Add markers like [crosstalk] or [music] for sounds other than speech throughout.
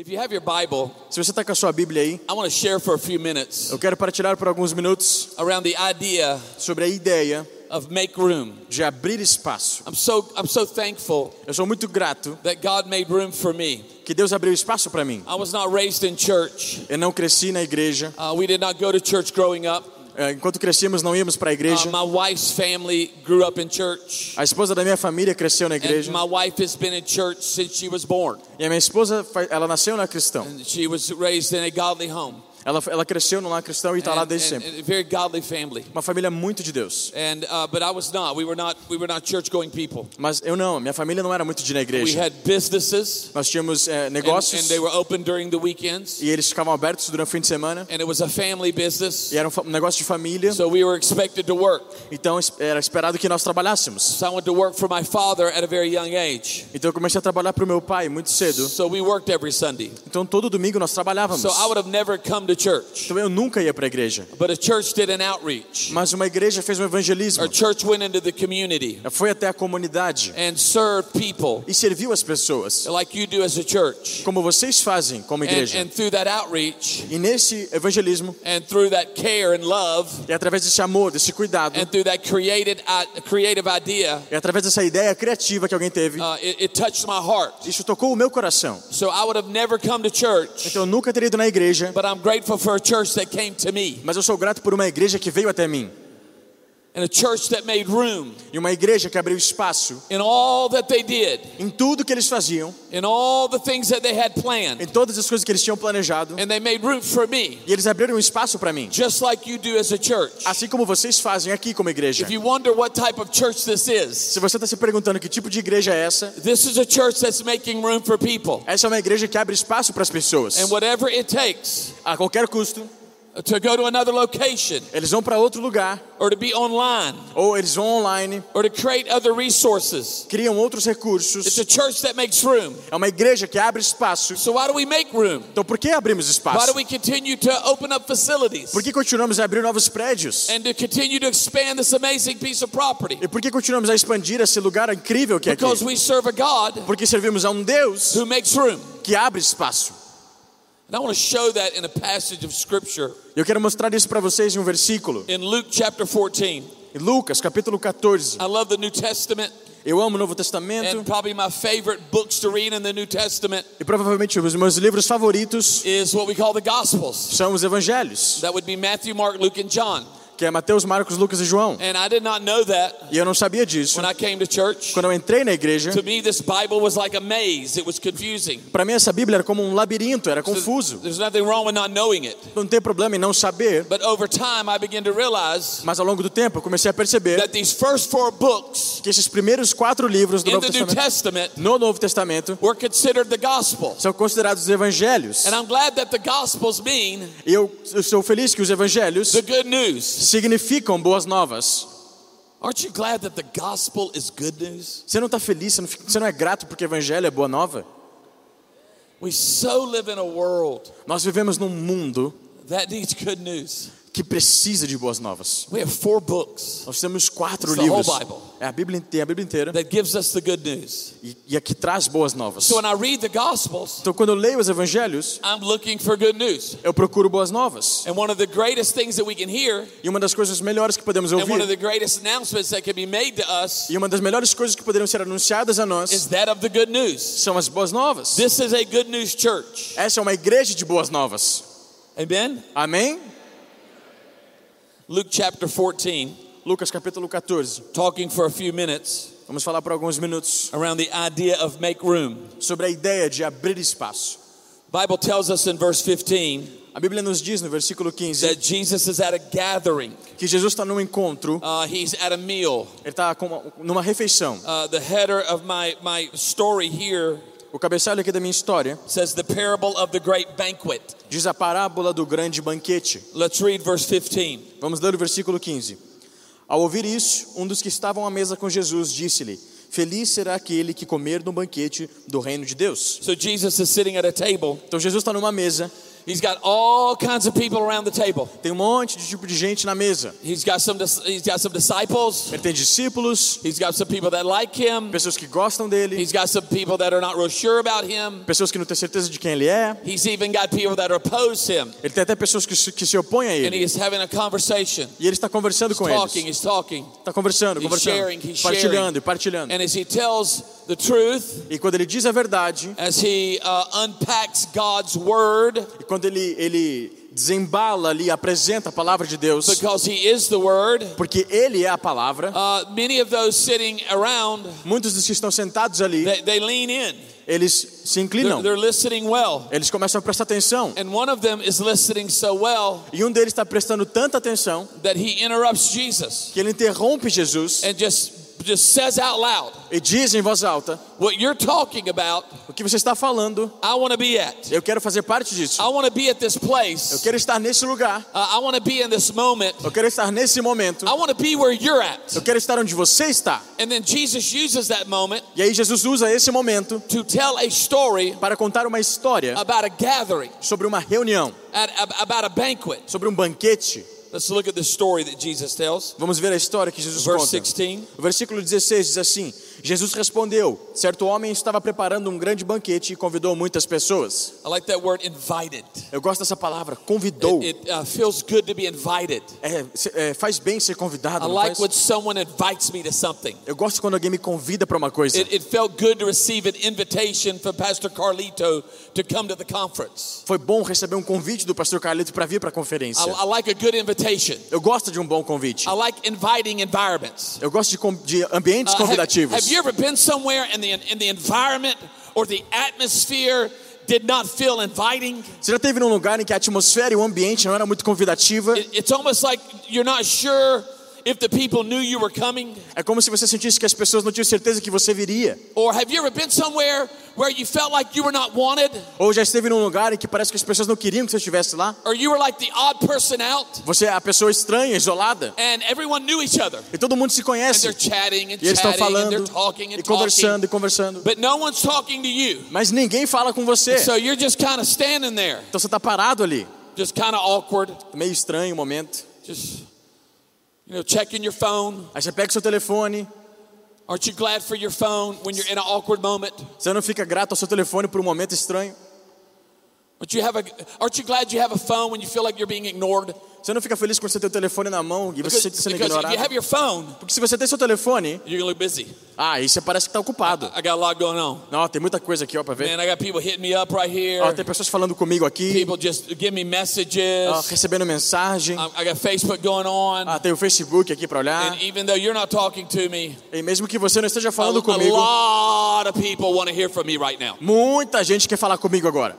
Se você está com a sua Bíblia aí, I want to share for a few minutes eu quero partilhar por alguns minutos around the idea sobre a ideia of make room. de abrir espaço. I'm so I'm so thankful Eu sou muito grato that God made room for me. que Deus abriu espaço para mim. I was not raised in church. Eu não cresci na igreja. Uh, we did not go to church growing up. Eh, Enquanto crescíamos, não íamos para a Uh, igreja. my wife's family grew up in church. A esposa da minha família cresceu na And igreja. my wife has been in church since she was born. E a minha esposa, ela nasceu na cristão. And she was raised in a godly home. Ela, ela cresceu no lar cristão e está lá And, desde and- sempre. and very godly family. Uma família muito de Deus. And uh, but I was not. We were not. We were not church going people. Mas eu não, minha família não era muito de ir na We igreja. had businesses, Nós tínhamos eh, and, negócios and they were open during the weekends. e eles ficavam abertos durante o fim de semana. And it was a family business, E era um, um negócio de família. so we were expected to work. Então era esperado que nós trabalhássemos. So I went to work for my father at a very young age. Então eu comecei a trabalhar para o meu pai muito cedo. So we worked every Sunday. Então todo domingo nós trabalhávamos. So I would have never come to church, Então eu nunca ia para a igreja. but a church did an outreach. Mas uma igreja fez um evangelismo. Our church went into the community Foi até a comunidade and served people e serviu as pessoas. like you do as a church. Como vocês fazem como And, igreja. and through that outreach, E nesse evangelismo, and through that care and love, e através desse amor, desse cuidado, and through that created uh, creative idea, e através dessa ideia criativa que alguém teve, uh, it, it touched my heart. isso tocou o meu coração. So I would have never come to church, Então eu nunca teria ido na igreja, but I'm grateful mas eu sou grato por uma igreja que veio até mim. And a church that made room E uma igreja que abriu espaço in all that they did, em tudo que eles faziam, in all the things that they had planned, em todas as coisas que eles tinham planejado, and they made room for me, e eles abriram espaço para mim. just like you do as a church. Assim como vocês fazem aqui como igreja. If you wonder what type of church this is, Se você está se perguntando que tipo de igreja é essa, this is a church that's making room for people. essa é uma igreja que abre espaço para as pessoas. And whatever it takes A qualquer custo, to go to another location, eles vão para outro lugar, or to be online, ou eles vão online, or to create other resources, criam outros it's recursos. a church that makes room. É uma igreja que abre espaço. So why do we make room? Então por que abrimos Why espaço? do we continue to open up facilities Por que continuamos a abrir novos prédios? and to continue to expand this amazing piece of property? E por que continuamos a expandir esse lugar incrível que é aqui? Because we serve a God Porque servimos a um Deus who makes room. que abre espaço. Eu quero mostrar isso para vocês em um versículo. in Luke chapter 14. Em Lucas, capítulo 14. I love the New Testament Eu amo o Novo Testamento and probably my favorite books to read in the New Testament e provavelmente os meus livros favoritos is what we call the Gospels. são os evangelhos, That would be Matthew, Mark, Luke, and John. Que é Mateus, Marcos, Lucas e João. And I did not know that E eu não sabia disso. when I came to church. Quando eu entrei na igreja, To me, this Bible was like a maze. It was confusing. para mim essa Bíblia era como um labirinto, era confuso. There's nothing wrong with not knowing it. Não tem problema em não saber, But over time, I began to realize mas ao longo do tempo eu comecei a perceber that these first four books que esses primeiros quatro livros do Novo Testamento, Testament no Novo Testamento, were considered the gospel. são considerados os evangelhos. And I'm glad that the gospels mean E eu, eu sou feliz que os evangelhos the good news. Significam boas novas. Aren't you glad that the gospel is good news? Você não está feliz, você não, você não é grato porque evangelho é boa nova? We so live in a world Nós vivemos num mundo that needs good news. Que precisa de boas novas. We have four books Nós temos quatro It's the whole livros. Bible. É a Bíblia, tem a Bíblia inteira that gives us the good news. e, e aqui traz boas novas. So when I read the gospels, Então quando eu leio os evangelhos, I'm looking for good news. eu procuro boas novas. And one of the greatest things that we can hear, E uma das coisas melhores que podemos and one of ouvir, the greatest announcements that can be made to us, e uma das melhores coisas que poderiam ser anunciadas a is nós, that of the good news. são as boas novas. This is a good news church. Essa é uma igreja de boas novas. Amen? Amém? Luke chapter 14, Lucas capítulo 14. talking for a few minutes Vamos falar por alguns minutos around the idea of make room. sobre a ideia de abrir espaço. Bible tells us in verse 15 A Bíblia nos diz no versículo 15 that Jesus is at a gathering. que Jesus está num encontro, Uh, he's at a meal. ele está numa refeição. Uh, the header of my, my story here O cabeçalho aqui da minha história says the parable of the great banquet. diz a parábola do grande banquete. Let's read verse 15. Vamos ler o versículo 15. Ao ouvir isso, um dos que estavam à mesa com Jesus disse-lhe: Feliz será aquele que comer no banquete do reino de Deus. So Jesus is sitting at a table Então Jesus está numa mesa He's got all kinds of people around the table. Tem um monte de tipo de gente na mesa. He's got some he's got some disciples. Ele tem discípulos, He's got some people that like him. pessoas que gostam dele, He's got some people that are not real sure about him. pessoas que não têm certeza de quem ele é. He's even got people that oppose him. Ele tem até pessoas que se, que se opõem a And ele. he is having a conversation. E ele está conversando He's com talking, eles. he's talking. Está conversando, He's conversando, sharing, he's partilhando sharing. partilhando. And as he tells the truth, E quando ele diz a verdade, as he uh, unpacks God's word, e quando ele, ele desembala ali, apresenta a palavra de Deus, because he is the word, porque ele é a palavra, uh, many of those sitting around, muitos dos que estão sentados ali, they, they lean in. eles se They're, inclinam, they're listening well. eles começam a prestar atenção. And one of them is listening so well E um deles está prestando tanta atenção that he interrupts Jesus que ele interrompe Jesus and just just says out loud, e diz em voz alta: "What you're talking about, O que você está falando, I want to be at. eu quero fazer parte disso. I want to be at this Eu place. quero estar nesse lugar. Uh, I want to be in this moment. Eu quero estar nesse momento. I want to be where you're at." Eu quero estar onde você está. And then Jesus uses that moment E aí Jesus usa esse momento to tell a story para contar uma história about a gathering, sobre uma reunião, at, ab- about a banquet. sobre um banquete. Let's look at the story that Jesus tells. Vamos ver a história que Jesus Verse conta. 16. O versículo 16 diz assim: Jesus respondeu: Certo homem estava preparando um grande banquete e convidou muitas pessoas. I like that word invited. Eu gosto dessa palavra, convidou. It uh, feels good to be invited. É, é, faz bem ser convidado. I like faz? when someone invites me to something. Eu gosto quando alguém me convida para uma coisa. It, it felt good to receive an invitation from Pastor Carlito to come to the conference. Foi bom receber um convite do pastor Carlito para vir para a I, conferência. I like a. Eu gosto de um bom convite. I like inviting environments. Eu gosto de, de ambientes Uh, convidativos. have you ever been somewhere and the, and the environment or the atmosphere did not feel inviting? Você já teve num lugar em que a atmosfera e o ambiente não era muito convidativa? It- it's almost like you're not sure if the people knew you were coming. É como se você sentisse que as pessoas não tinham certeza que você viria. Or have you ever been somewhere where you felt like you were not wanted? Ou já esteve num lugar em que parece que as pessoas não queriam que você estivesse lá? Or you were like the odd person out Você é a pessoa estranha, isolada. and everyone knew each other? E todo mundo se And conhece. they're chatting and E eles estão and falando they're talking e and conversando talking. e conversando. But no one's talking to you. Mas ninguém fala com você. So you're just kind of standing there, Então você está parado ali. just kind of awkward, Meio estranho o momento. just, you know, checking your phone. Aí você pega o seu telefone. Aren't you glad for your phone when you're in an awkward moment? Você não fica grato ao seu telefone por um momento estranho. Você não fica feliz quando você tem o telefone na mão e você Because, sente sendo because if you ignorado. have your phone, Porque se você tem seu telefone, you're gonna look busy. ah, parece que está ocupado. I got a lot going on. Não, tem muita coisa aqui ó para ver. Man, I got people hitting me up right here. Ó, tem pessoas falando comigo aqui, People just give me messages. ó, recebendo mensagem. I got Facebook going on. Ah, tem o Facebook aqui para olhar. And even though you're not talking to me, E mesmo que você não esteja a, falando a comigo, lot of people want to hear from me right now. muita gente quer falar comigo agora.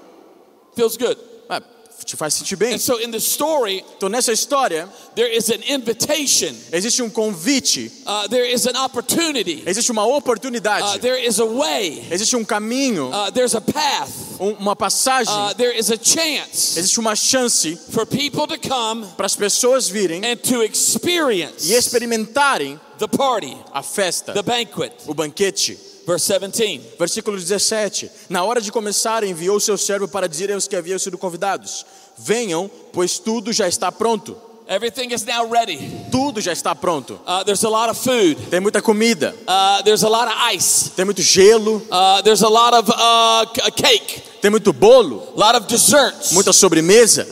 Feels good. Ah, te faz sentir bem. And so in the story, Então nessa história there is an invitation. existe um convite, Uh, there is an opportunity. existe uma Uh, oportunidade, there is a way. existe um caminho, Uh, there's a path. um- uma passagem, Uh, there is a chance existe uma chance for people to come para as pessoas virem and to experience e experimentarem the party, a festa, the banquet. o banquete. Verse 17. Versículo 17. Na hora de começar, enviou seu servo para dizer aos que haviam sido convidados: Venham, pois tudo já está pronto. Everything is now ready. Tudo já está pronto. Uh, there's a lot of food. Tem muita comida, Uh, there's a lot of ice. tem muito gelo, Uh, there's a lot of uh, c- cake. tem muito bolo, A lot of desserts. muita sobremesa.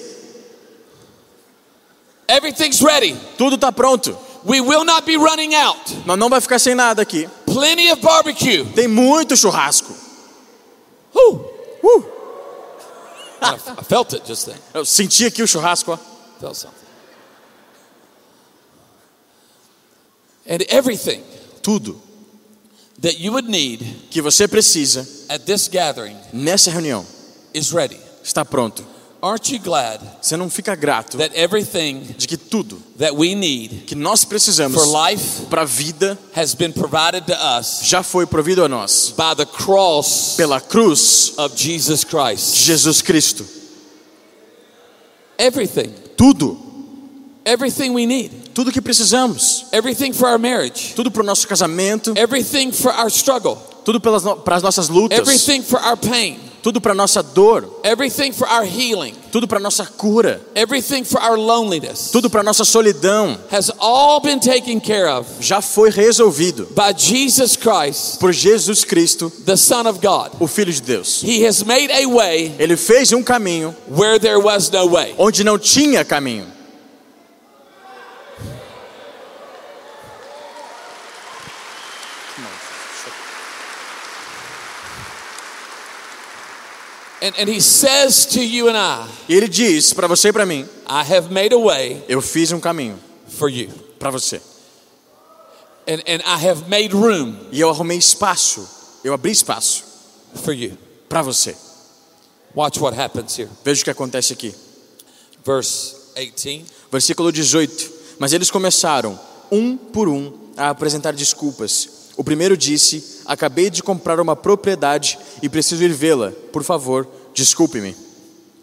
Everything's ready. Tudo está pronto. We will not be running out. Nós não vai ficar sem nada aqui. Plenty of barbecue. Tem muito churrasco. Uh, I, I felt it just then. eu senti aqui o churrasco. Ó. Felt something. And everything Tudo that you would need que você precisa at this gathering nessa reunião is ready. está pronto. Aren't you glad Você não fica grato that everything de que tudo that we need que nós precisamos for life para a vida has been provided to us já foi provido a nós by the cross pela cruz of Jesus de Christ? Jesus Cristo. Everything. Tudo, Everything we need. tudo que precisamos, Everything for our marriage. tudo para o nosso casamento, Everything for our struggle. tudo pelas no, para as nossas lutas, Everything for our pain. Tudo para nossa dor, everything for our healing, tudo para nossa cura, everything for our loneliness tudo para nossa solidão has all been taken care of já foi resolvido by Jesus Christ, por Jesus Cristo, the Son of God. o Filho de Deus. He has made a way Ele fez um caminho where there was no way. onde não tinha caminho. And, and he says to you and I, E ele diz para você e para mim: I have made a way Eu fiz um caminho for you. para você. And, and I have made room E eu arrumei espaço, eu abri espaço for you. para você. Watch what happens here. Veja o que acontece aqui. Verse 18. Versículo 18. Mas eles começaram, um por um, a apresentar desculpas. O primeiro disse: Acabei de comprar uma propriedade e preciso ir vê-la. Por favor, desculpe-me.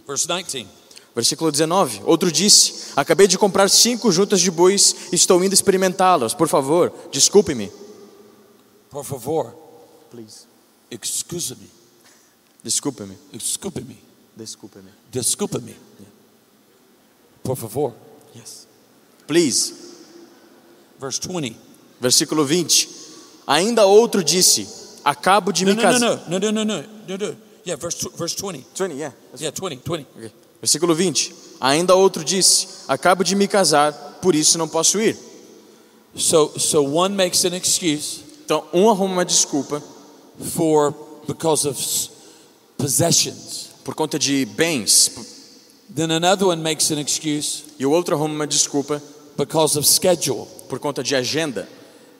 Verse 19. Versículo 19. Outro disse: Acabei de comprar cinco juntas de bois e estou indo experimentá-las. Por favor, desculpe-me. Por favor, Please. excuse-me. Desculpe-me. Desculpe-me. Desculpe-me. Desculpa-me. Por favor. Yes. Please. Verse 20. Versículo 20. Ainda outro disse: Acabo de me casar. no, no, no, no, no, no, no. Yeah, verse, verse 20. 20, yeah. Yeah, 20, 20. Ok. Versículo 20. Ainda outro disse: Acabo de me casar, por isso não posso ir. So, so one makes an excuse Então, um arruma uma desculpa for because of possessions. por conta de bens, Then another one makes an excuse e o outro arruma uma desculpa because of schedule. por conta de agenda,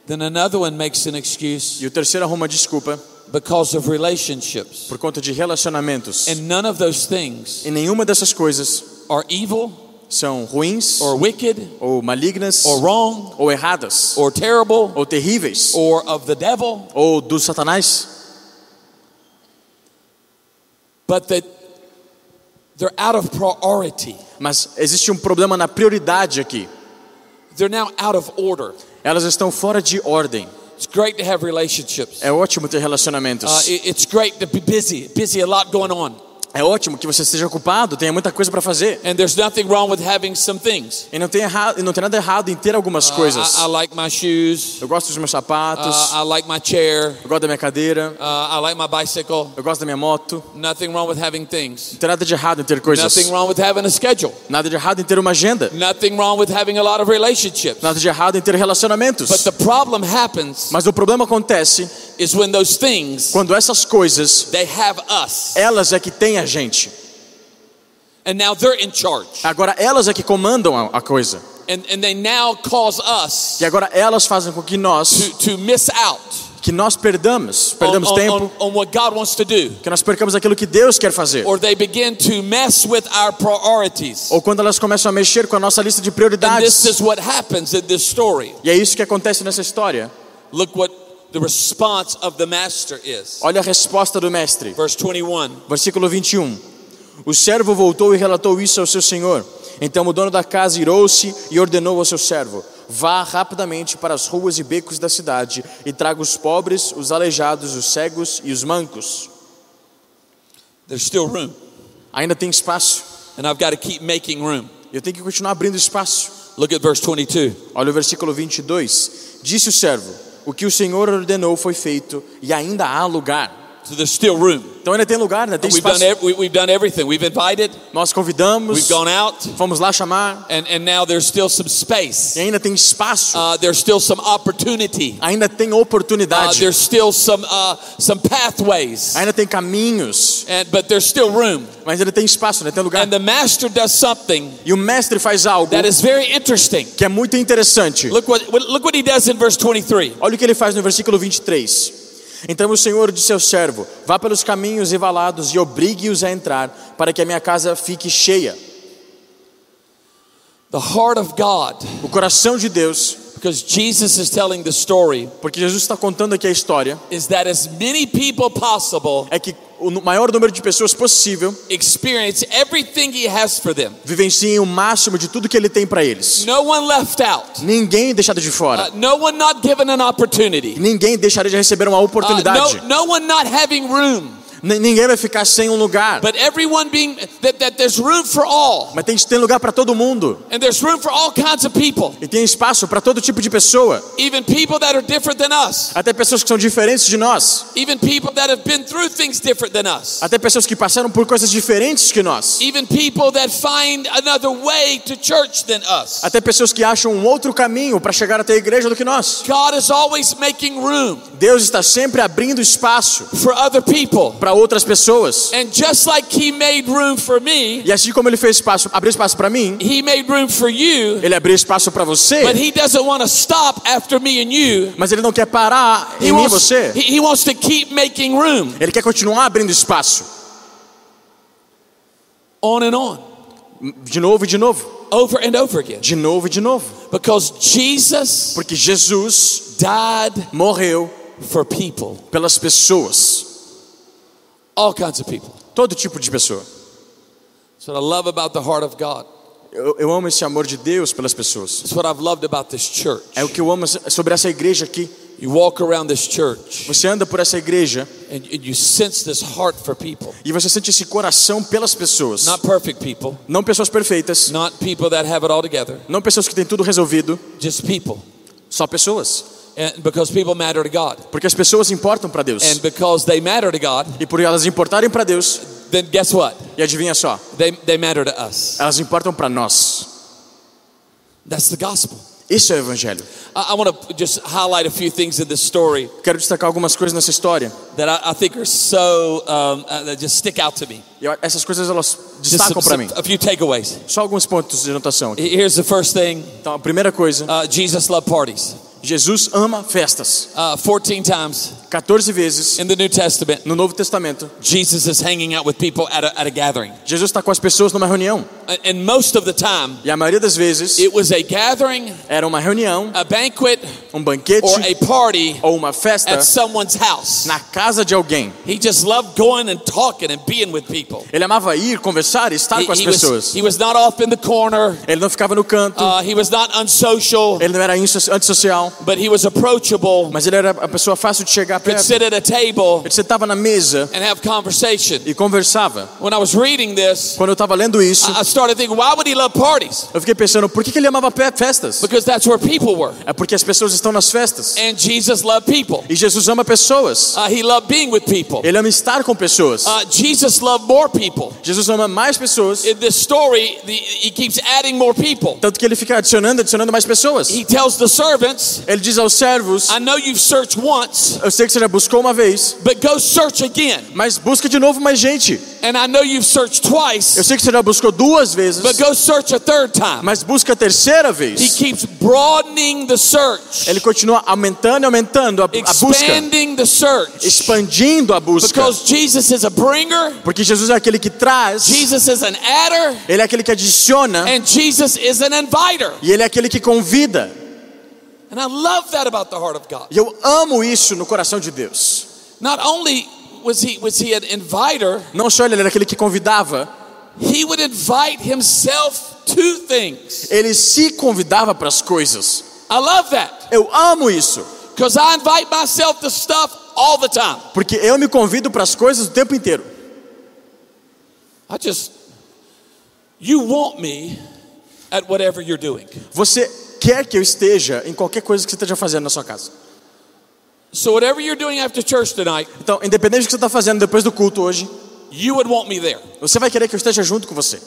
Then another one makes an excuse e o terceiro arruma uma desculpa because of relationships. por conta de relacionamentos. And none of those things E nenhuma dessas coisas are evil são ruins, or wicked ou malignas, or wrong ou erradas, or terrible ou terríveis, or of the devil, ou do Satanás, but that they're out of priority. mas existe um problema na prioridade aqui. They're now out of order. Elas estão fora de ordem. It's great to have relationships. É ótimo ter relacionamentos. Uh, it- it's great to be busy, busy, a lot going on. É ótimo que você esteja ocupado, tenha muita coisa para fazer. And there's nothing wrong with having some things. E não tem, errado, não tem nada errado em ter algumas Uh, coisas. I, I like my shoes. Eu gosto dos meus sapatos, Uh, I like my chair. eu gosto da minha cadeira, Uh, I like my bicycle. eu gosto da minha moto. Nothing wrong with having things. Não tem nada de errado em ter coisas. Nothing wrong with having a schedule. Nada de errado em ter uma agenda. Nothing wrong with having a lot of relationships. Nada de errado em ter relacionamentos. But the problem happens Mas o problema acontece is when those things quando essas coisas, they have us, elas é que têm a gente. and now they're in charge, Agora elas é que comandam a, a coisa. and and they now cause us E agora elas fazem com que nós, to to miss out que nós perdamos, perdamos on, tempo, on, on what God wants to do, que nós percamos aquilo que Deus quer fazer. or they begin to mess with our priorities. Ou quando elas começam a mexer com a nossa lista de prioridades. is what happens in this story. E é isso que acontece nessa história. Look what the response of the master is. Olha a resposta do mestre. Verse 21. Versículo 21. O servo voltou e relatou isso ao seu senhor. Então o dono da casa irou-se e ordenou ao seu servo: Vá rapidamente para as ruas e becos da cidade e traga os pobres, os aleijados, os cegos e os mancos. There's still room, Ainda tem espaço. and I've got to keep making room. Eu tenho que continuar abrindo espaço. Look at verse 22. Olha o versículo 22. Disse o servo: O que o Senhor ordenou foi feito e ainda há lugar. So there's still room. Então ainda tem lugar, ainda tem We've done, espaço. ev- we, we've done everything. We've invited, Nós convidamos, we've gone out, fomos lá chamar, and, and now there's still some e space. ainda tem espaço, Uh, there's still some opportunity. ainda tem Uh, oportunidade, there's still some uh, some pathways, ainda tem caminhos, and but there's still room. mas ainda tem espaço, ainda tem lugar. And the master does something E o mestre faz algo that is very interesting. que é muito interessante. Look what what- look what he does in verse 23. Olha o que ele faz no versículo 23. Então o Senhor disse ao servo: Vá pelos caminhos e valados e obrigue-os a entrar, para que a minha casa fique cheia. The heart of God, O coração de Deus, because Jesus is telling the story, porque Jesus está contando aqui a história, is that as many people possible é que o maior número de pessoas possível experience everything he has for them. vivenciem o máximo de tudo que ele tem para eles. No one left out. Ninguém deixado de fora. Uh, no one not given an opportunity. Ninguém deixaria de receber uma Uh, oportunidade. no, no one not having room. Ninguém vai ficar sem um lugar. But everyone being that, that there's room for all. Mas tem, tem lugar para todo mundo. And there's room for all kinds of people. E tem espaço para todo tipo de pessoa. Even people that are different than us. Até pessoas que são diferentes de nós. Even people that have been through things different than us. Até pessoas que passaram por coisas diferentes que nós. Even people that find another way to church than us. Até pessoas que acham um outro caminho para chegar até a igreja do que nós. God is always making room Deus está sempre abrindo espaço for other people. para outras pessoas. And just like He made room for me, E assim como ele fez espaço, abriu espaço para mim, He made room for you, ele abriu espaço para você, but He doesn't want to stop after me and you. mas ele não quer parar He em mim e wants, você. he, he wants to keep making room Ele quer continuar abrindo espaço. on and on, De novo e de novo. over and over again. De novo e de novo. Because Jesus Porque Jesus died morreu for people, pelas pessoas. All kinds of people. Todo tipo de pessoa. That's what I love about the heart of God. Eu, eu amo esse amor de Deus pelas pessoas. That's what I've loved about this church. É o que eu amo sobre essa igreja aqui. You walk around this church Você anda por essa igreja and, and you sense this heart for people. e você sente esse coração pelas pessoas. Not perfect people, Não pessoas perfeitas, not people that have it all together, não pessoas que têm tudo resolvido, just people. só pessoas. And because people matter to God. Porque as pessoas importam para Deus. And because they matter to God, E por elas importarem para Deus, then guess what? e adivinha só, They, they matter to us. elas importam para nós. That's the gospel. Isso é o evangelho. I, I want to just highlight a few things in this story Quero destacar algumas coisas nessa história. that I, I think are so, um, uh, that just stick out to me. Eu- essas coisas elas destacam para mim. a few takeaways. Só alguns pontos de anotação. aqui. Here's the first thing Então, a primeira coisa, uh, Jesus loved parties. Jesus ama festas. Uh, 14 times 14 vezes in the New Testament, no Novo Testamento, Jesus is hanging out with people at a, at a gathering. Jesus está com as pessoas numa reunião. And- And most of the time, E a maioria das vezes it was a gathering, era uma reunião, a banquet, um banquete or a party ou uma festa at someone's house. na casa de alguém. He just loved going and talking and being with people. Ele amava ir, conversar e estar He, com as he was, pessoas. he was not off in the corner. Ele não ficava no canto, Uh, he was not unsocial, ele não era antissocial, but he was approachable. mas ele era a pessoa fácil de chegar Could sit at a table Ele sentava na mesa and have conversation. e conversava. When I was reading this, Quando eu estava lendo isso, I started thinking, why would he love parties? eu fiquei pensando, por que que ele amava festas? Because that's where people were. É porque as pessoas estão nas festas. And Jesus loved people. E Jesus ama pessoas. Uh, he loved being with people. Ele ama estar com pessoas. Uh, Jesus loved more people. Jesus ama mais pessoas, In this story, the, he keeps adding more people. tanto que ele fica adicionando, adicionando mais pessoas. He tells the servants, Ele diz aos servos: I know you've searched once, Eu sei que você já buscou uma vez, but go search again. mas busca de novo mais gente. And I know you've searched twice, Eu sei que você já buscou duas vezes, but go search a third time. mas busca a terceira He vez. keeps broadening the search, Ele continua aumentando e aumentando a, a busca, expanding the search. expandindo a busca. Because Jesus is a bringer, Porque Jesus é aquele que traz, Jesus is an adder, ele é aquele que adiciona and Jesus is an inviter. e ele é aquele que convida. E eu amo isso no coração de Deus. Not only was he was he an inviter, Não só ele era aquele que convidava, he would invite himself to things. ele se convidava para as coisas. I love that Eu amo isso, because I invite myself to stuff all the time. porque eu me convido para as coisas o tempo inteiro. I just you want me at whatever you're doing. Você quer que eu esteja em qualquer coisa que você esteja fazendo na sua casa. So whatever you're doing after church tonight, Então, independente do que você está fazendo depois do culto hoje, you would want me there você vai querer que eu esteja junto com você.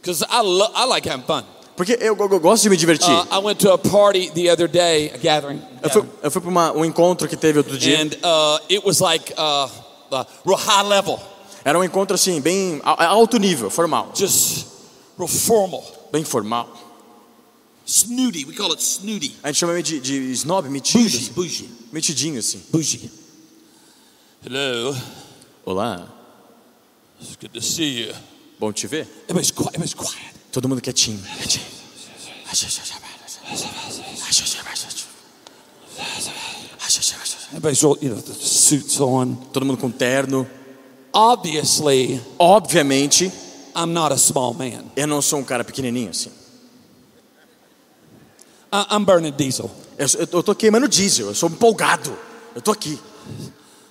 because I like having fun. Porque eu, eu- eu gosto de me divertir. Uh, I went to a party the other day, a gathering, eu fui, eu fui para um encontro que teve outro dia. and uh, it was like uh, uh, real high level, Era um encontro assim, bem alto nível, formal. just real formal, Bem formal. Snooty. We call it snooty, A gente chama de, de snob, metido. bougie, bougie, Metidinho assim. bougie. Hello, Olá, it's good to see you. bom te ver. Everybody's quiet. Quiet. Todo mundo quietinho. quietinho. Everybody's real, you know, the suits on. Todo mundo com terno. Obviously, Obviamente, I'm not a small man. eu não sou um cara pequenininho assim. I- I'm burning diesel. Eu, tô queimando diesel, eu sou empolgado. Eu tô aqui.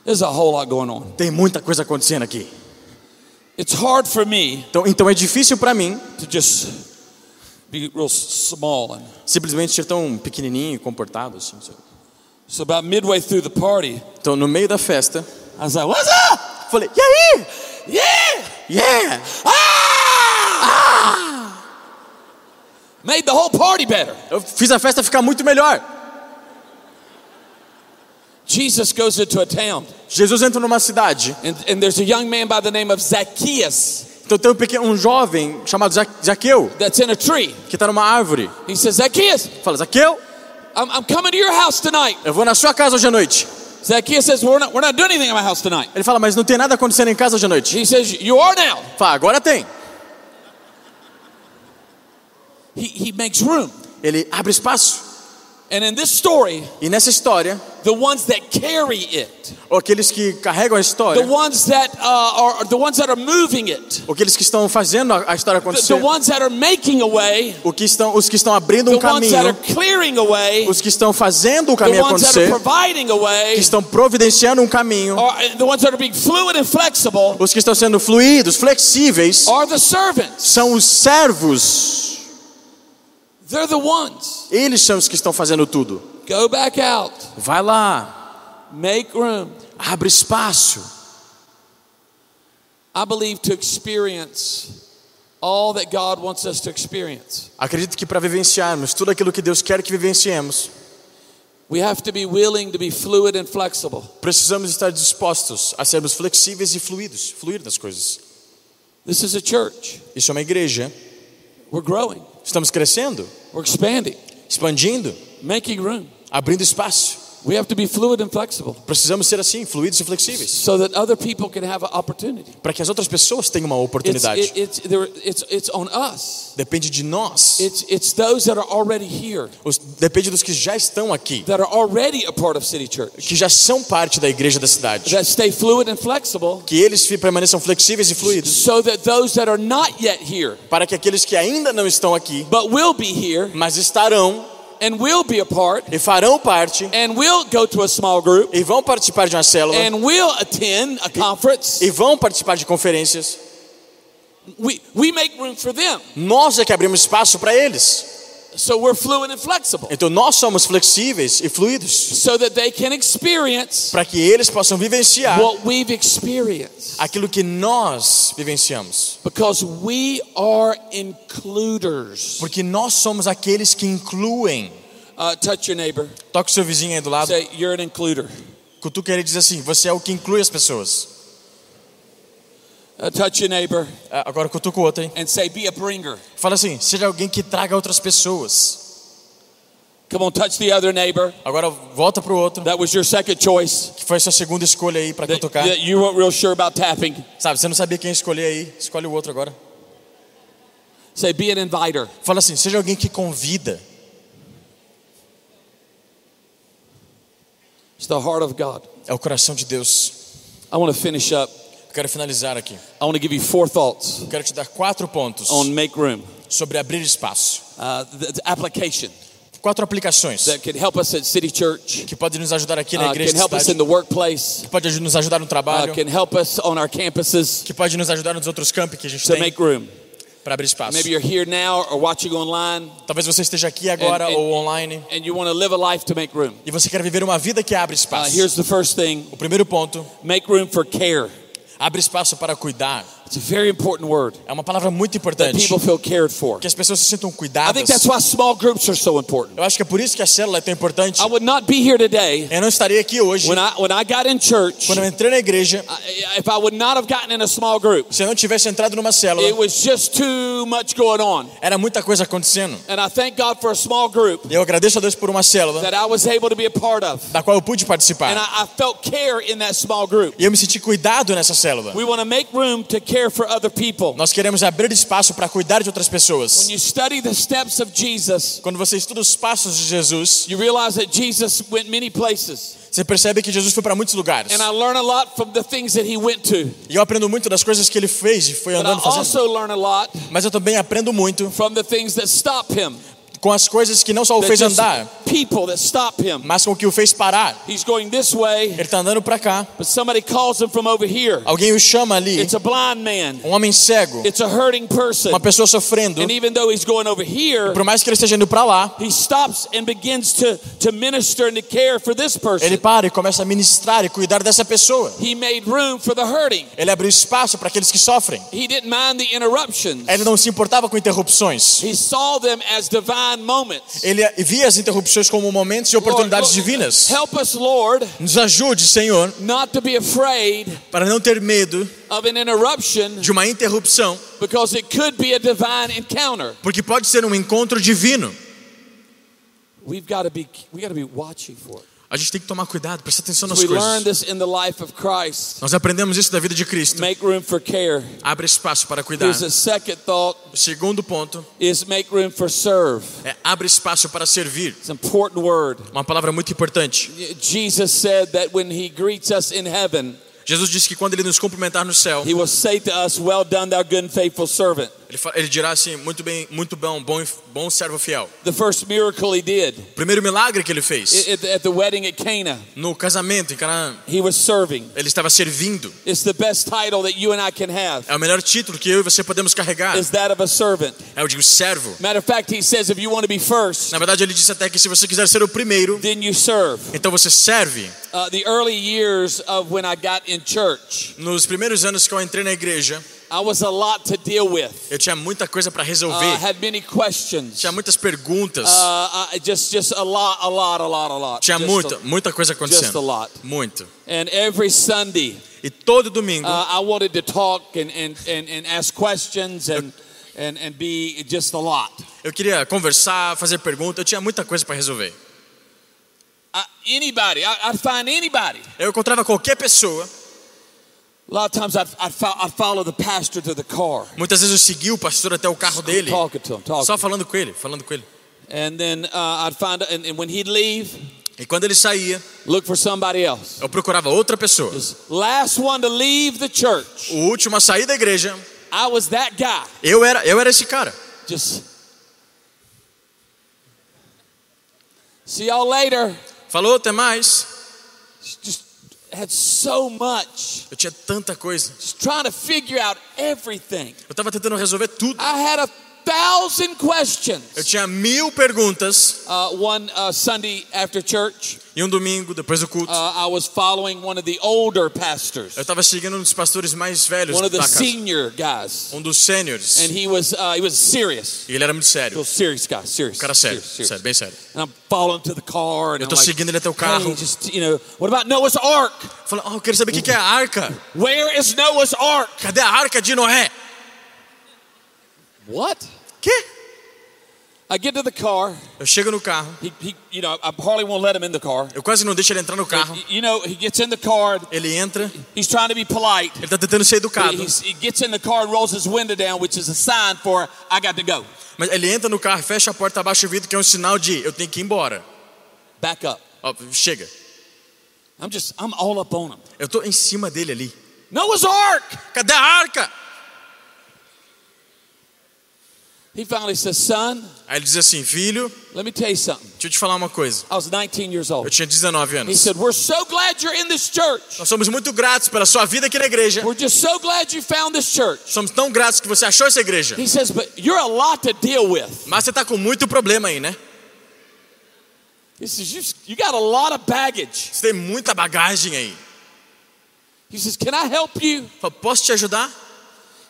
There's a whole lot going on. Tem muita coisa acontecendo aqui. It's hard for me Então, então é difícil para mim to just be real small. And simplesmente ser tão pequenininho e comportado assim. so about midway through the party, Então, no meio da festa, I was like, "What's up? falei: "E aí? Yeah! Yeah!" Ah! Made the whole party better. Eu fiz a festa ficar muito melhor. Jesus goes into a town, Jesus entra numa cidade. and, and there's a young man by the name of Zacchaeus Então tem um, pequeno, um jovem chamado Za- Zaqueu that's in a tree. que está numa árvore. He says, Zacchaeus, Fala: Zaqueu, I'm, I'm coming to your house tonight. eu vou na sua casa hoje à noite. Zacchaeus says, we're not, we're not doing anything at my house tonight. Ele fala: Mas não tem nada acontecendo em casa hoje à noite. He says, You are now. Fala: Agora tem. He, he makes room. Ele abre espaço. And in this story, E nessa história, the ones that carry it, aqueles que carregam a the história, ones that uh, are the ones that are moving it, aqueles que estão fazendo a história the, the acontecer, ones that are making a way, o que estão, os que estão abrindo the um ones that are caminho, clearing a way, os que estão fazendo o the caminho ones that are acontecer, providing a way, que estão providenciando um caminho, or the ones that are being fluid and flexible, os que estão sendo fluidos, flexíveis, are the servants. são os servos. They're the ones. Eles são os que estão fazendo tudo. Go back out, Vai lá, make room. abre espaço. I believe to experience all that God wants us to experience, Acredito que para vivenciarmos tudo aquilo que Deus quer que vivenciemos, we have to be willing to be fluid and flexible. precisamos estar dispostos a sermos flexíveis e fluidos, fluir das coisas. This is a church. Isso é uma igreja. We're growing, Estamos crescendo, we're expanding, expandindo, making room. abrindo espaço. We have to be fluid and flexible Precisamos ser assim, fluidos e flexíveis, so that other people can have an opportunity. para que as outras pessoas tenham uma It's, oportunidade. it- it's, there, it's, it's on us. Depende de nós. It's, it's those that are already here, Os- Depende dos que já estão aqui, that are already a part of City Church, que já são parte da igreja da cidade. that stay fluid and flexible Que eles permaneçam flexíveis e fluidos, so that those that are not yet here para que aqueles que ainda não estão aqui, but will be here mas estarão and will be a part e farão parte and will go to a small group e vão participar de uma célula and will attend a conference, e vão participar de conferências, we, we make room for them. nós é que abrimos espaço para eles. So we're fluid and flexible Então nós somos flexíveis e fluidos so that they can experience para que eles possam vivenciar what we've experienced aquilo que nós vivenciamos. because we are includers. Porque nós somos aqueles que incluem. Uh, touch your neighbor. O seu vizinho aí do lado. Say, You're an includer. Cutuca ele diz assim: Você é o que inclui as pessoas. Uh, touch your neighbor Ah, Agora cutuca o outro, hein? and say, Be a bringer. Fala assim: Seja alguém que traga outras pessoas. Come on, touch the other neighbor. Agora volta pro outro, That was your second choice. que foi a sua segunda escolha aí para cutucar. that you weren't real sure about tapping. Sabe, você não sabia quem escolher aí, escolhe o outro agora. Say, Be an inviter. Fala assim: Seja alguém que convida. It's the heart of God. É o coração de Deus. I want to finish up. Quero finalizar aqui. I want to give you four thoughts quero te dar quatro pontos on make room. sobre abrir espaço. Uh, the, the application Quatro aplicações that can help us at City Church, que podem nos ajudar aqui na uh, igreja can da help us in cidade, the workplace, que pode nos ajudar no uh, trabalho, can help us on our campuses que pode nos ajudar nos outros campos que a gente to tem make room. para abrir espaço. Maybe you're here now or watching online Talvez você esteja aqui agora And- and- ou online and you want to live a life to make room. e você quer viver uma vida que abre Uh, espaço. here's the first thing O primeiro ponto, make room for care. Abre espaço para cuidar. It's a very important word É uma palavra muito that importante. people feel cared for. Que as pessoas se sintam I cuidadas. think that's why small groups are so important. Eu acho que é por isso que a célula é tão importante. I would not be here today Eu não estaria aqui hoje when I when I got in church quando eu entrei na igreja I- if I would not have gotten in a small group. se eu não tivesse entrado numa It célula. was just too much going on. Era muita coisa acontecendo. And I thank God for a small group eu agradeço a Deus por uma célula that I was able to be a part of. da qual eu pude And participar. I, I felt care in that small group. E eu me senti cuidado nessa célula. We want to make room to care for other people. Nós queremos abrir espaço para cuidar de outras When pessoas. you study the steps of Jesus, Quando você estuda os passos de Jesus, you realize that Jesus went many places. você percebe que Jesus foi para muitos lugares. And I learn a lot from the things that he went to. E eu aprendo muito das coisas que ele fez e foi andando fazendo. also learn a lot Mas eu também aprendo muito com as coisas que não só o fez andar, people that stop him. mas com o que o fez parar. He's going this way, Ele está andando para cá. but somebody calls him from over here. Alguém o chama ali. It's a blind man. Um homem cego. It's a hurting person. Uma pessoa sofrendo. And even though he's going over here, Por mais que ele esteja indo para lá, he stops and begins to, to minister and to care for this ele person. para e começa a ministrar e cuidar dessa pessoa. He made room for the hurting. Ele abriu espaço para aqueles que sofrem. He didn't mind the interruptions. Ele não se importava com interrupções. He saw them as divine moments. Ele via as interrupções como momentos e oportunidades Lord, divinas. Help us, Lord, Nos ajude, Senhor, not to be afraid para não ter medo of an interruption de uma interrupção, because it could be a divine encounter. porque pode ser um encontro divino. We've got to be we got to be watching for it. A gente tem que tomar cuidado, prestar atenção nas coisas. this in the life of Christ. Nós aprendemos isso da vida de Cristo. Make room for care. Abre espaço para cuidar. Here's a second thought O segundo ponto is make room for serve. é abre espaço para servir. It's an important word. Uma palavra muito importante. Jesus said that when he greets us in heaven, Jesus disse que quando ele nos cumprimentar no céu, he will say to us, "Well done, thou good and faithful servant." Ele, ele dirá assim: muito bem, muito bom, bom, bom servo fiel. The first miracle he did primeiro milagre que ele fez at, at the wedding at Cana, no casamento em Canaã, he was serving. ele estava servindo. It's the best title that you and I can have. É o melhor título que eu e você podemos carregar. Is that of a servant. É o de um servo. Matter of fact, he says if you want to be first, Na verdade, ele disse até que se você quiser ser o primeiro, then you serve. então você serve. Uh, the early years of when I got in church, Nos primeiros anos que eu entrei na igreja, I was a lot to deal with. eu tinha muita coisa para Uh, resolver. had many questions. Tinha muitas perguntas. Uh, I, just, just a lot, a lot, a lot, a lot. Tinha Just muita, a- muita coisa just a acontecendo. lot. Muito. And every Sunday, E todo domingo uh, I wanted to talk and, and, and, and ask questions and, and, and be just a lot. eu queria conversar, fazer pergunta, eu tinha muita coisa para resolver. Uh, anybody, I, I'd find anybody. Eu encontrava qualquer pessoa, muitas vezes eu seguia o pastor até o carro dele, talking to him, talking. só falando com ele, falando com ele. And then I'd find, and, and when he'd leave, E quando ele saía, look for somebody else. eu procurava outra pessoa. This last one to leave the church, O último a sair da igreja, I was that guy. eu era, eu era esse cara. Just see y'all later. Falou, até mais. Had so much. Eu tinha tanta coisa. Just trying to figure out everything. Eu estava tentando resolver tudo. I had a thousand questions. Eu tinha mil perguntas. Uh, one uh, Sunday after church, E um domingo, depois do culto, uh, I was following one of the older pastors, eu estava seguindo um dos pastores mais velhos one of the senior guys, Um dos sêniores. and he was uh, he was serious, E ele era muito sério. real serious guy, serious, Um cara sério, serious, serious. sério, bem sério. And I'm following to the car, and Eu tô like, seguindo ele até o carro. hey, just you know, what about Noah's Ark? Falei, oh, eu quero saber o que que é a arca. Where is Noah's Ark? Cadê a arca de Noé? What? Que? I get to the car. Eu chego no carro. He, he you know, I hardly won't let him in the car. Eu quase não deixo ele entrar no carro. You know, he gets in the car. Ele entra. He's trying to be polite. Ele tá tentando ser He, educado. he's- he gets in the car and rolls his window down, which is a sign for I got to go. Mas ele entra no carro, fecha a porta, abaixa o vidro, que é um sinal de eu tenho que ir embora. Back up. Ó, chega. I'm just, I'm all up on him. Eu tô em cima dele ali. Noah's Ark. Cadê a arca? He finally says, Son, Aí ele diz assim, filho, let me tell you something. deixa eu te falar uma coisa. I was 19 years Eu old. tinha 19 He anos. said, We're so glad you're in this church. Nós somos muito gratos pela sua vida aqui na igreja. We're just so glad you found this church. Somos tão gratos que você achou essa igreja. He says, But you're a lot to deal with. Mas você tá com muito problema aí, né? He says, You, you got a lot of baggage. Você tem muita bagagem aí. He says, Can I help you? Fala, Posso te ajudar?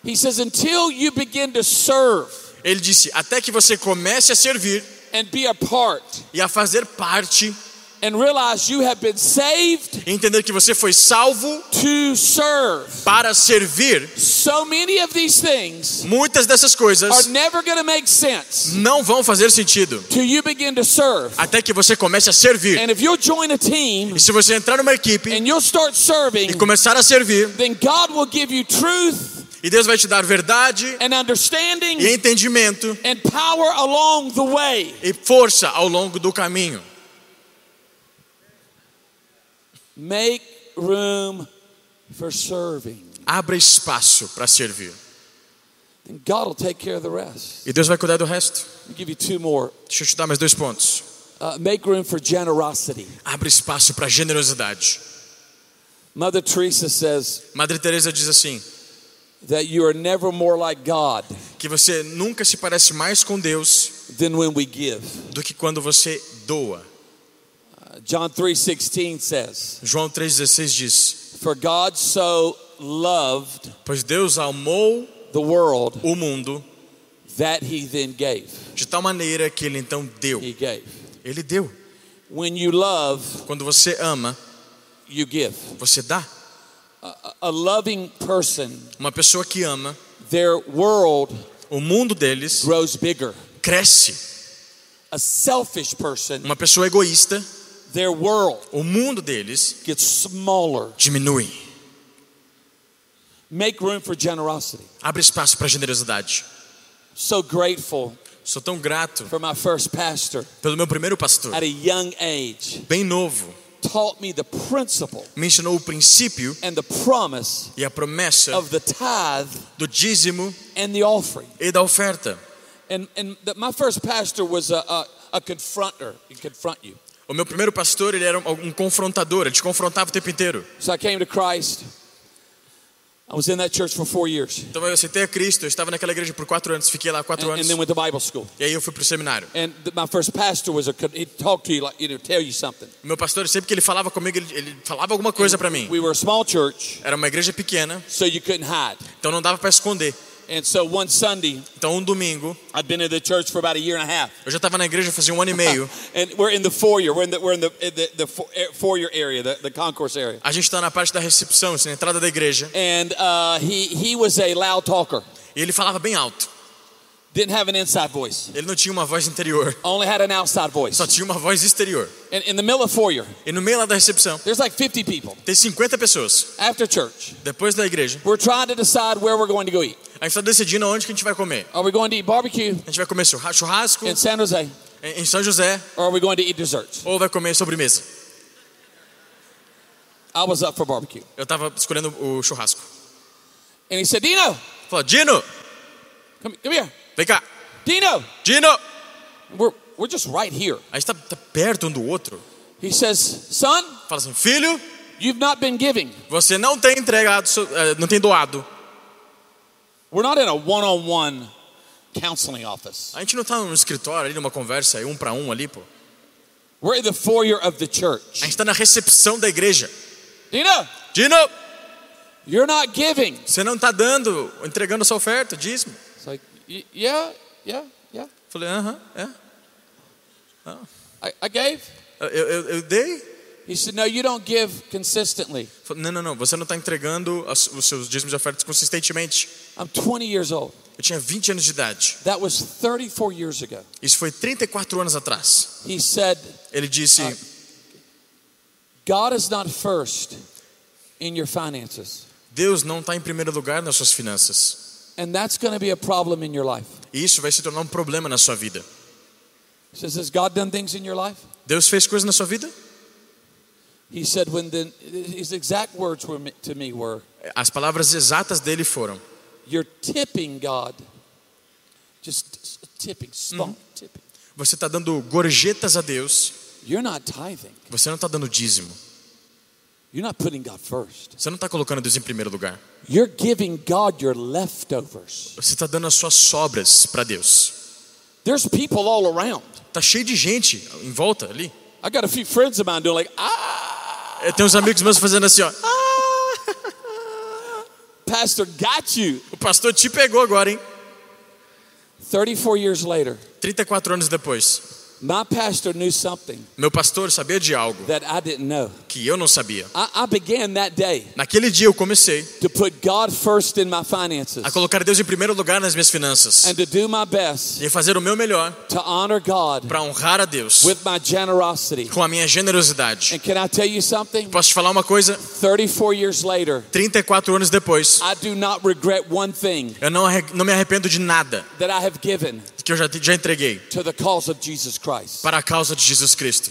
He says, Until you begin to serve Ele disse, até que você comece a servir and be a part e a fazer parte and realize you have been saved entender que você foi salvo to serve. para servir, So many of these things muitas dessas are coisas never going to make sense não vão fazer sentido till you begin to serve. até que você comece a servir. And if you'll join a team E se você entrar numa equipe and you'll start serving, e começar a servir, then God will give you truth e Deus vai te dar verdade e entendimento and power along the way. e força ao longo do caminho. Make room for serving. Abra espaço para servir. God will take care of the rest. E Deus vai cuidar do resto. Give you two more. Deixa eu te dar mais dois pontos. Uh, make room for generosity. Abre espaço para generosidade. Mother Teresa says Madre Teresa diz assim: that you are never more like God que você nunca se parece mais com Deus than when we give. do que quando você doa. Uh, John 3:16 says, João 3,16 diz: "For God so loved Pois Deus amou the world o mundo that he then gave." de tal maneira que ele então deu. He gave. Ele deu. When you love, Quando você ama, you give. você dá. A, loving person, Uma pessoa que ama, their world o mundo deles grows bigger. cresce. A selfish person, Uma pessoa egoísta, their world o mundo deles gets smaller. diminui. Make room for generosity. Abre espaço para generosidade. So grateful Sou tão grato for my first pastor pelo meu primeiro pastor, at a young age. bem novo. Taught me the principle Me ensinou o princípio and the promise e a promessa of the tithe do dízimo and the offering. e da oferta. And, and the, my first pastor was a, a, a confronter. He confront you. O meu primeiro pastor, ele era um, um confrontador, ele te confrontava o tempo inteiro. So I came to Christ. I was in that church for four years. Então eu aceitei a Cristo, eu estava naquela igreja por quatro anos, fiquei lá quatro And, anos. and then went to Bible school. E aí eu fui pro seminário. And th- my first pastor was a, he talked to you like, you know, tell you something. O meu pastor, sempre que ele falava comigo, ele, ele falava alguma coisa para mim. We were a small church, Era uma igreja pequena, so you couldn't hide. então não dava para esconder. And so one Sunday, Então um domingo, I'd been in the church for about a year and a half. eu já estava na igreja fazia um ano e meio. [laughs] And we're in the foyer. We're in the, we're in the, the, the eh, foyer area, the, the concourse area. A gente está na parte da recepção, assim, na entrada da igreja. And uh, he, he was a loud talker. E ele falava bem alto. Didn't have an inside voice. Ele não tinha uma voz interior, Only had an outside voice. só tinha uma voz exterior. And in the middle of foyer, E no meio lá da recepção, there's like 50 people tem 50 pessoas. after church. Depois da igreja, We're trying to decide where we're going to go eat. a gente está decidindo aonde que a gente vai comer. Are we going to eat barbecue A gente vai comer churra- churrasco in San Jose, em São José or are we going to eat ou vai comer sobremesa. I was up for barbecue. Eu estava escolhendo o churrasco. And he said, Dino, Falou, Dino, come, come here. Vem cá. Dino, Dino! we're, we're just right here. A gente tá, tá perto um do outro. He says, Son, Fala assim, filho, you've not been giving. você não tem entregado, eh, não tem doado. We're not in a one on one counseling office. A gente não tá no escritório ali, numa conversa, aí, um para um ali, pô. We're in the foyer of the A church. gente tá na recepção da igreja. Dino, Dino, you're not giving. você não tá dando, entregando sua oferta, dízimo. It's like, "Y- yeah, yeah, yeah. Falei, aham, é. I, I gave. Eu, eu, eu dei. He said, No, you don't give consistently. Não, não, não, você não está entregando os seus dízimos e ofertas consistentemente. I'm 20 years old. Eu tinha 20 anos de idade. That was 34 years ago. Isso foi 34 anos atrás. He said, Ele disse, Ah. God is not first in your finances. Deus não está em primeiro lugar nas suas finanças. And that's going to be a problem in your life. E isso vai se tornar um problema na sua vida. He says, Has God done things in your life? Deus fez coisas na sua vida? He said, when the, his exact words were, to me were, As palavras exatas dele foram: You're tipping God. Just tipping, small tipping. Você está dando gorjetas a Deus, You're not tithing. você não está dando dízimo. Você não está colocando Deus em primeiro lugar. You're giving God your leftovers. Você está dando as suas sobras para Deus. There's people all around. Tá cheio de gente em volta ali. I got a few friends of mine doing like, ah, É, Tem uns amigos meus fazendo assim, ó. [laughs] Pastor got you. O pastor te pegou agora, hein? 34 years later, 34 anos depois. My pastor knew something Meu pastor sabia de algo that I didn't know. que eu não sabia. I, I began that day Naquele dia eu comecei to put God first in my finances a colocar Deus em primeiro lugar nas minhas finanças and to do my best e fazer o meu melhor to honor God para honrar a Deus with my generosity. com a minha generosidade. And can I tell you something? Posso te falar uma coisa? 34 years later, 34 anos depois, I do not regret one thing eu não, não me arrependo de nada that I have given que eu já, já entreguei to the cause of Jesus Christ. para a causa de Jesus Cristo.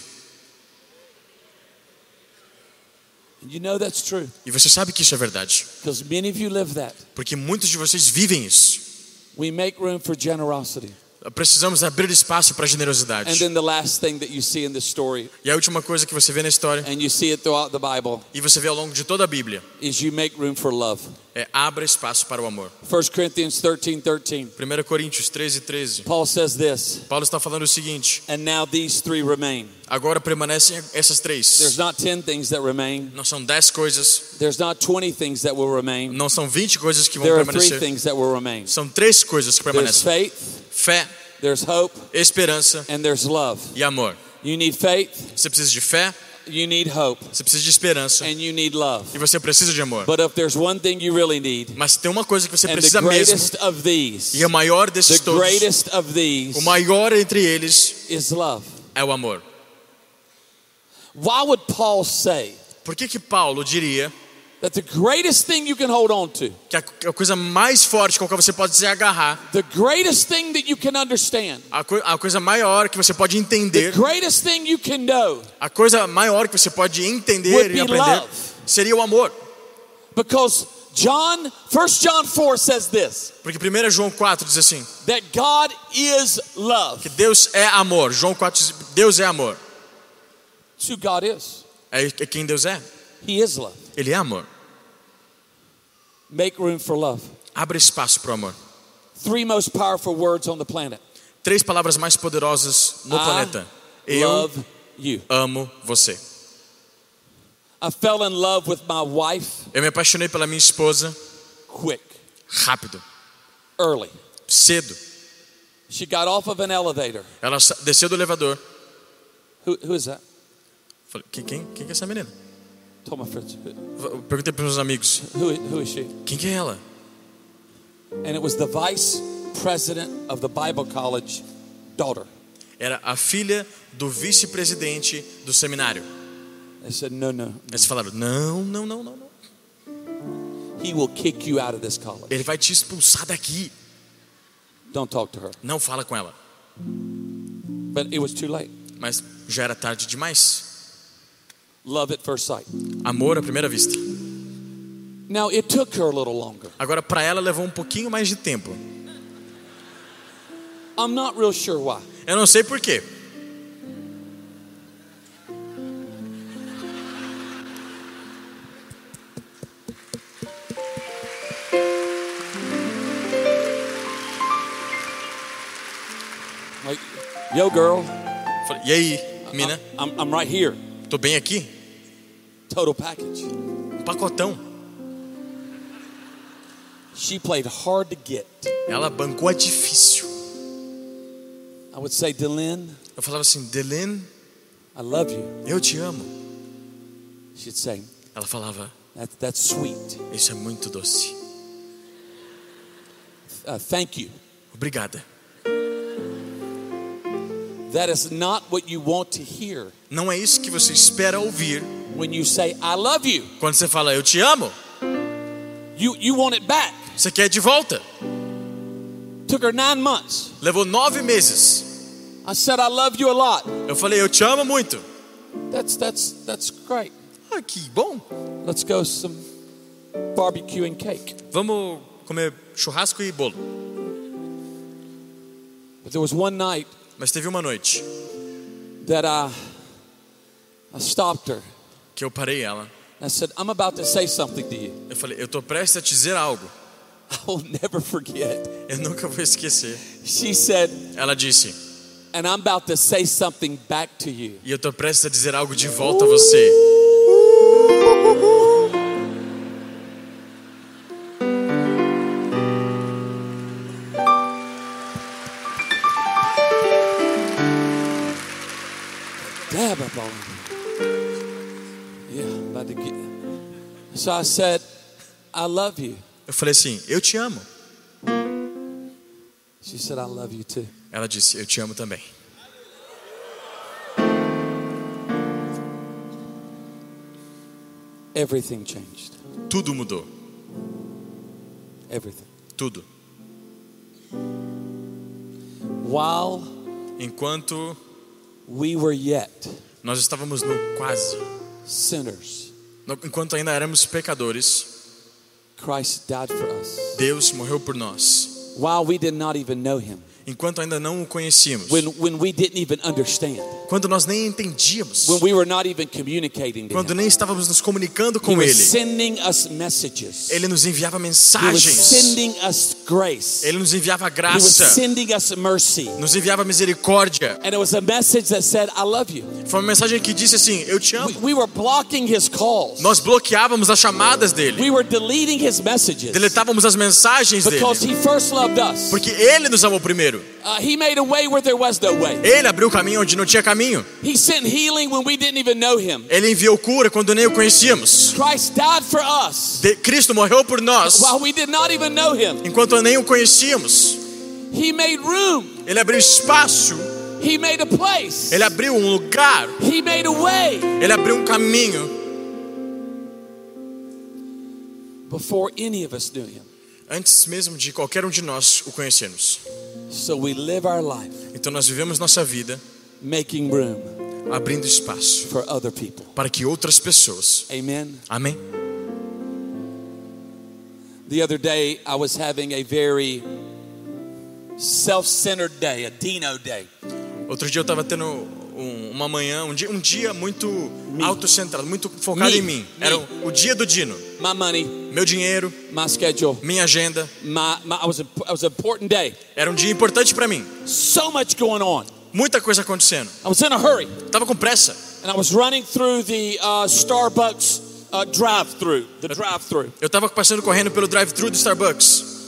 And you know that's true E você sabe que isso é verdade, because many of you live that. porque muitos de vocês vivem isso. We make room for generosity. Precisamos abrir espaço para And generosidade. then the last thing that you see in this story, E a última coisa que você vê na história, and you see it throughout the Bible, e você vê ao longo de toda a Bíblia, is you make room for love. é abra espaço para o amor. 1 Corinthians 13 13. 1 Coríntios 13, 13. Paul says this, Paulo está falando o seguinte: and now these three remain. agora permanecem essas There's três. not 10 things that remain, Não são dez coisas, there's not 20 things that will remain. não são 20 coisas que vão There are three permanecer. things that will remain São três coisas que there's permanecem: faith, fé, there's hope, esperança and there's love. e amor. You need faith, Você precisa de fé, you need hope, você precisa de esperança and you need love. e você precisa de amor. But if there's one thing you really need, Mas tem uma coisa que você and the precisa mesmo, greatest of these, e o maior desses the todos, greatest of these o maior entre eles is love. é o amor. Why would Paul say Por que que Paulo diria that the greatest thing you can hold on to, que a, coisa mais forte com a qual você pode se agarrar, the greatest thing that you can understand, a, co- a coisa maior que você pode the entender, greatest thing you can know, a coisa maior que você pode entender Would e be aprender, love. seria o amor. because John, 1 John 4 says this, Porque 1 João 4 diz assim, that God is love. que Deus é amor. João 4 diz, Deus é amor. Who God is. É, é quem Deus é. He is love. Ele é amor. Make room for love. Abra espaço para o amor. Three most powerful words on the planet. Três palavras mais poderosas no I planeta. Eu love you. amo você. I fell in love with my wife Eu me apaixonei pela minha esposa quick, rápido, early. cedo. She got off of an elevator. Ela desceu do elevador. Who, who is that? Falei, quem, quem, quem que é essa menina? Eu Perguntei para meus amigos, who, who is she? quem que é ela? And it was the vice president of the Bible college daughter. Era a filha do vice-presidente do seminário. They said, no, no. Eles falaram, não, não, não, não. He will kick you out of this college. Ele vai te expulsar daqui. Don't talk to her. Não fala com ela. But it was too late. Mas já era tarde demais. Love at first sight. Amor à primeira vista. Now, it took her a little longer. Agora, para ela levou um pouquinho mais de tempo. I'm not real sure why. Eu não sei porquê. Like, yo, girl, e aí, mina? I'm, I'm right here. Tô bem aqui? Total package. Um pacotão. She played hard to get. Ela bancou a difícil. I would say, Delin, Eu falava assim, Delene, I love you. eu te amo. She'd say, Ela falava, that, that's sweet. isso é muito doce. Uh, thank you. Obrigada. That is not what you want to hear Não é isso que você espera ouvir when you say, I love you. quando você fala, eu te amo. You, you want it back. Você quer de volta. Took her nine months. Levou nove meses. I said, I love you a lot. Eu falei, eu te amo muito. That's, that's, that's great. Ah, que bom. Let's go some barbecue and cake. Vamos comer churrasco e bolo. But there was one night Mas teve uma noite that I, I stopped her. que eu parei ela. I said, I'm about to say something to you. Eu falei, eu tô prestes a te dizer algo. [laughs] I will never forget. Eu nunca vou esquecer. She said, Ela disse, and I'm about to say something back to you. e eu tô prestes a dizer algo de volta a você. So I said, I love you. Eu falei assim, eu te amo. She said, I love you too. Ela disse, eu te amo também. Everything changed. Tudo mudou. Everything. Tudo. While Enquanto we were yet nós estávamos no quase, sinners, enquanto ainda éramos pecadores, Christ died for us. Deus morreu por nós. While we did not even know him, enquanto ainda não o conhecíamos, when, when we didn't even understand, quando nós nem entendíamos, when we were not even communicating to quando nem estávamos nos comunicando com Ele. sending us messages. Ele nos enviava He was mensagens, sending us grace. Ele nos enviava He was graça, sending us mercy. nos enviava misericórdia. And it was a message that said, I love you. Foi uma mensagem que disse assim: Eu te We, amo. Nós bloqueávamos as chamadas dele, We were deleting his messages deletávamos as mensagens dele, because he first loved us. porque ele nos amou primeiro. He made a way where there was no way. Ele abriu caminho onde não tinha caminho. He sent healing when we didn't even know him. Ele enviou cura quando nem o conhecíamos. De- Cristo morreu por nós while we did not even know him. enquanto nem o conhecíamos. Ele abriu espaço, ele abriu um lugar, ele abriu um caminho antes mesmo de qualquer um de nós o conhecermos. So we live our life Então nós vivemos nossa vida making room abrindo espaço for other people. para que outras pessoas. Amen. Amém? The other day, I was having a very self centered day, a Dino day. Outro dia eu estava tendo um- uma manhã, um dia, um dia muito autocentrado, muito focado Me. em mim. Me. Era o, o dia do Dino. My money, Meu dinheiro, my schedule, minha agenda. my, my was a, it was an important day. Era um dia importante para mim. So much going on. Muita coisa acontecendo. I was in a hurry, Tava com pressa. and I was running through the uh, Starbucks uh, drive-through, the drive-through. Eu tava passando correndo pelo drive-thru do Starbucks.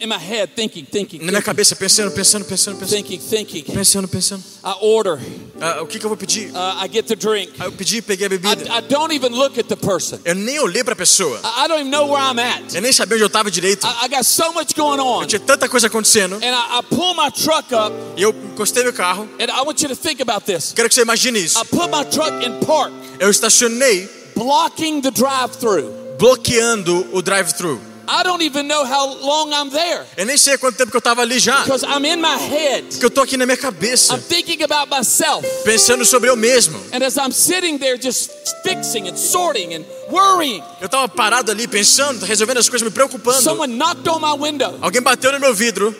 In my head, thinking, thinking, Na minha cabeça, pensando, pensando, pensando, pensando. thinking, thinking. Pensando, pensando. I order. Ah, o que, que eu vou pedir? Uh, I get the drink. Aí eu pedi, peguei a I, bebida. I don't even look at the person. Eu nem olhei pra pessoa. I, I don't even know where I'm at. Eu nem sabia onde eu tava direito. I, I got so much going on. Tinha tanta coisa acontecendo. And I, I pull my truck up, E eu encostei meu carro. and I want you to think about this. Quero que você imagine isso. I put my truck in park, Eu estacionei blocking the drive-through. bloqueando o drive-thru. I don't even know how long I'm there Eu nem sei quanto tempo que eu tava ali já. because I'm in my head. Porque eu tô aqui na minha cabeça, I'm thinking about myself. pensando sobre eu mesmo. And as I'm sitting there just fixing and sorting and worrying, Eu tava parado ali pensando, resolvendo as coisas, me preocupando. someone knocked on my window. Alguém bateu no meu vidro.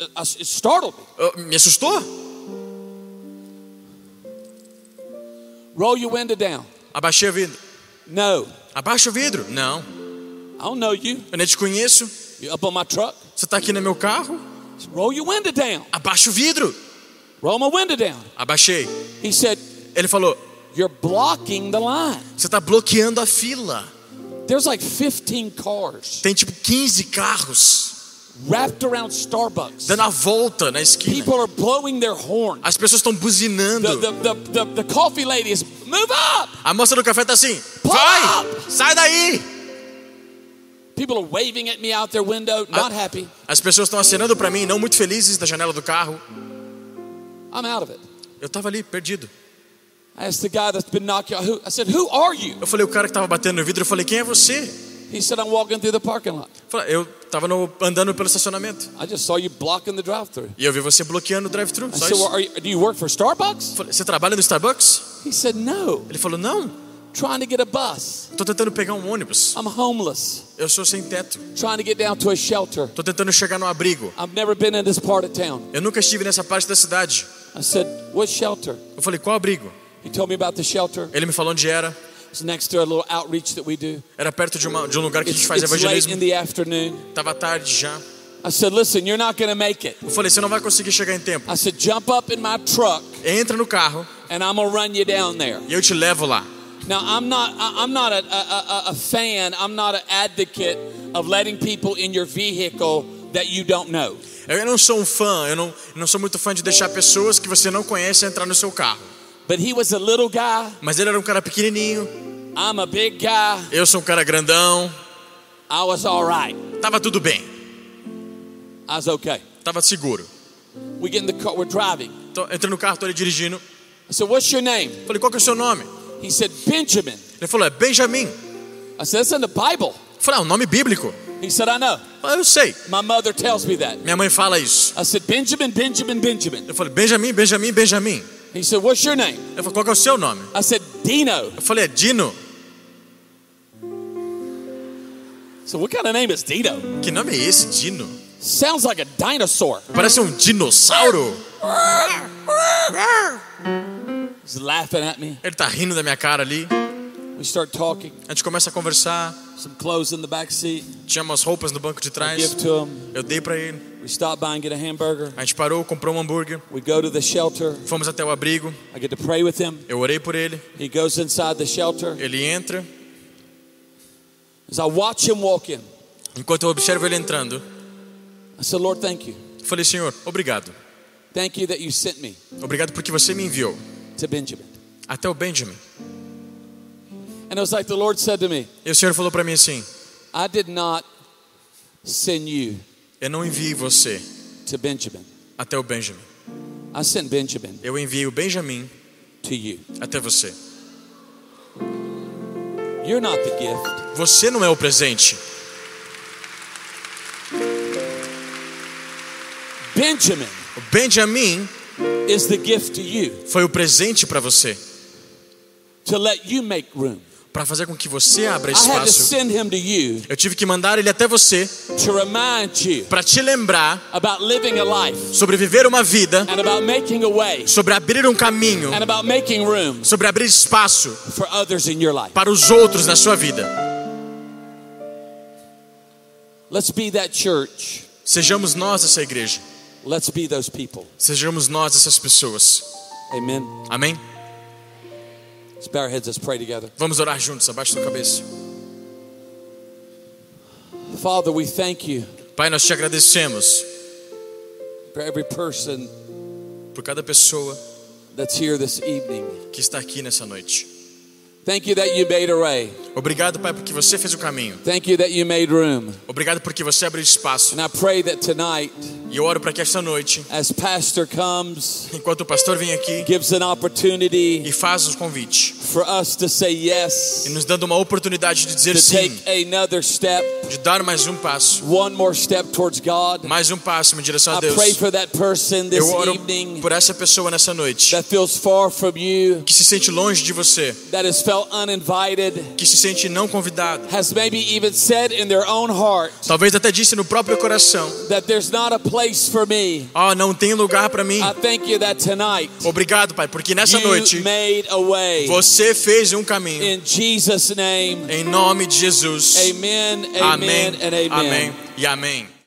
Uh, It startled me. Me assustou. Roll your window down. Abaixei o vidro. No, Abaixa o vidro. Não. I don't know you. Eu nem te conheço. You up on my truck? Você tá aqui no meu carro? Roll your window down. Abaixa o vidro. Roll my window down. Abaixei. He said, Ele falou: You're blocking the line. Você tá bloqueando a fila. There's like 15 cars Tem tipo 15 carros wrapped around Starbucks. dando a volta na esquina. People are blowing their horn. As pessoas estão buzinando. the, the, the, the coffee lady is, move up! A moça do café tá assim: Pull Vai! up! Sai daí! As pessoas estão acenando pra mim, não muito felizes da janela do carro. I'm out of it. Eu tava ali, perdido. I asked the guy that's been knocking who I said, Who are you? Eu falei, o cara que tava batendo no vidro, eu falei, quem é você? He said, I'm walking through the parking lot. Eu falei, Eu tava no- andando pelo estacionamento. I just saw you blocking the drive through. E eu vi você bloqueando o drive-thru. I said, well, are you, Do you work for Starbucks? Falei, Você trabalha no Starbucks? He said, No, Ele falou, não. Trying to get a bus. Tô tentando pegar um ônibus. I'm homeless, Eu sou sem teto. trying to get down to a shelter. Tô tentando chegar no abrigo. I've never been in this part of town. Eu nunca estive nessa parte da cidade. I said, What shelter? Eu falei, qual abrigo? He told me about the shelter. Ele me falou onde era. It's next to a little outreach that we do. Era perto de, uma, de um lugar que a gente It's, faz it's late in evangelismo. the afternoon. Tava tarde já. I said, Listen, you're not going to make it. Eu falei, você não vai conseguir chegar em tempo. I said, Jump up in my truck Entra no carro and I'm to run you down there. e eu te levo lá. Now, I'm not, I'm not a, a, a, fan, I'm not an advocate of letting people in your vehicle that you don't know. Eu não sou um fã, eu não, não sou muito fã de deixar pessoas que você não conhece entrar no seu carro. But he was a little guy, Mas ele era um cara pequenininho, I'm a big guy. eu sou um cara grandão. I was all right. Tava tudo bem, I was okay. tava seguro. We get in the car, we're driving. Tô, entrei no carro, tô ali dirigindo. Said, What's your name? Falei, qual que é o seu nome? He said, Benjamin. Ele falou, é Benjamin. I said, That's in the Bible. Falei, ah, um nome bíblico. He said, I know. Eu sei. My mother tells me that. Minha mãe fala isso. I said, Benjamin, Benjamin, Benjamin. Eu falei, Benjamin, Benjamin, Benjamin. He said, What's your name? Eu falei, qual é o seu nome? I said, Dino. Eu falei, é Dino. So, what kind of name is Dino? Que nome é esse, Dino? Sounds like a dinosaur. Parece um dinossauro. [laughs] He's laughing at me. Ele tá rindo da minha cara ali. We start talking. A gente começa a conversar. Some clothes in the back seat. Tinha umas roupas no banco de I trás. give to him. Eu dei pra ele. We stop by and get a hamburger. A gente parou, comprou um hambúrguer. We go to the shelter. Fomos até o abrigo. I get to pray with him. Eu orei por ele. He goes inside the shelter. Ele entra. As I watch him walk in, Enquanto eu observo ele entrando, I said, Lord, thank you. falei: Senhor, obrigado. Thank you that you sent me Obrigado porque você me enviou to Benjamin. até o Benjamin. And it was like the Lord said to me, E o Senhor falou para mim assim: I did not send you Eu não enviei você to Benjamin. até o Benjamin. I sent Benjamin Eu enviei o Benjamin to you. até você. You're not the gift. Você não é o presente. Benjamin O Benjamin is the gift to you foi o presente para você, to let you make room. para fazer com que você abra espaço. send him to you Eu tive que mandar ele até você to remind you para te lembrar about living a life sobre viver uma vida, and about making a way sobre abrir um caminho, and about making room sobre abrir espaço for others in your life. para os outros na sua vida. Let's be that church. Sejamos nós essa igreja. Let's be those people. Sejamos nós essas pessoas. Amen. Amém? Let's bow our heads. Let's pray together. Vamos orar juntos, abaixo da cabeça. Father, we thank you Pai, nós te agradecemos for every person por cada pessoa that's here this evening. que está aqui nessa noite. Thank you that you made a way. Obrigado, Pai, porque você fez o caminho. Thank you that you made room. Obrigado porque você abriu espaço. And I pray that tonight, E eu oro para que esta noite, as Pastor comes, enquanto o pastor vem aqui gives an opportunity e faz o convite, for us to say yes, e nos dando uma oportunidade de dizer to sim, take another step, de dar mais um passo, one more step towards God. mais um passo em direção a I Deus. pray for that person this Eu oro evening por essa pessoa nessa noite that feels far from you, que se sente longe de você, that uninvited, que se sente não convidado. has maybe even said in their own heart Talvez até disse no próprio coração: that there's not a place for me. "Ah, não tem lugar para mim". I thank you that tonight Obrigado, Pai, porque nessa you noite made a way. você fez um caminho. In Jesus' name, Em nome de Jesus. amen, Amém. amen. Amém e amém.